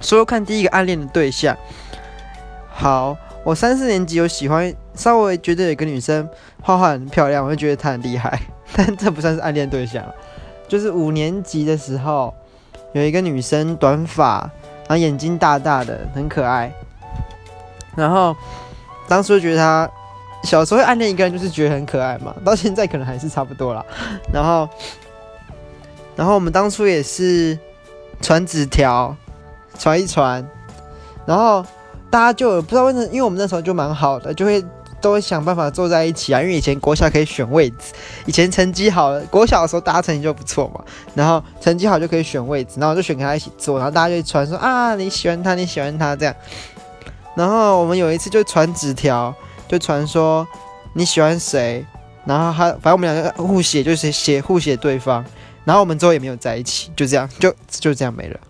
说说看第一个暗恋的对象。好，我三四年级有喜欢，稍微觉得有个女生画画很漂亮，我就觉得她很厉害，但这不算是暗恋对象。就是五年级的时候，有一个女生短发，然后眼睛大大的，很可爱。然后当初觉得她小时候暗恋一个人，就是觉得很可爱嘛，到现在可能还是差不多啦。然后，然后我们当初也是传纸条，传一传，然后大家就不知道为什么，因为我们那时候就蛮好的，就会都会想办法坐在一起啊。因为以前国小可以选位置，以前成绩好了，国小的时候大家成绩就不错嘛，然后成绩好就可以选位置，然后就选跟他一起坐，然后大家就传说啊你喜欢他，你喜欢他这样。然后我们有一次就传纸条，就传说你喜欢谁，然后他反正我们两个互写，就是写互写对方，然后我们之后也没有在一起，就这样，就就这样没了。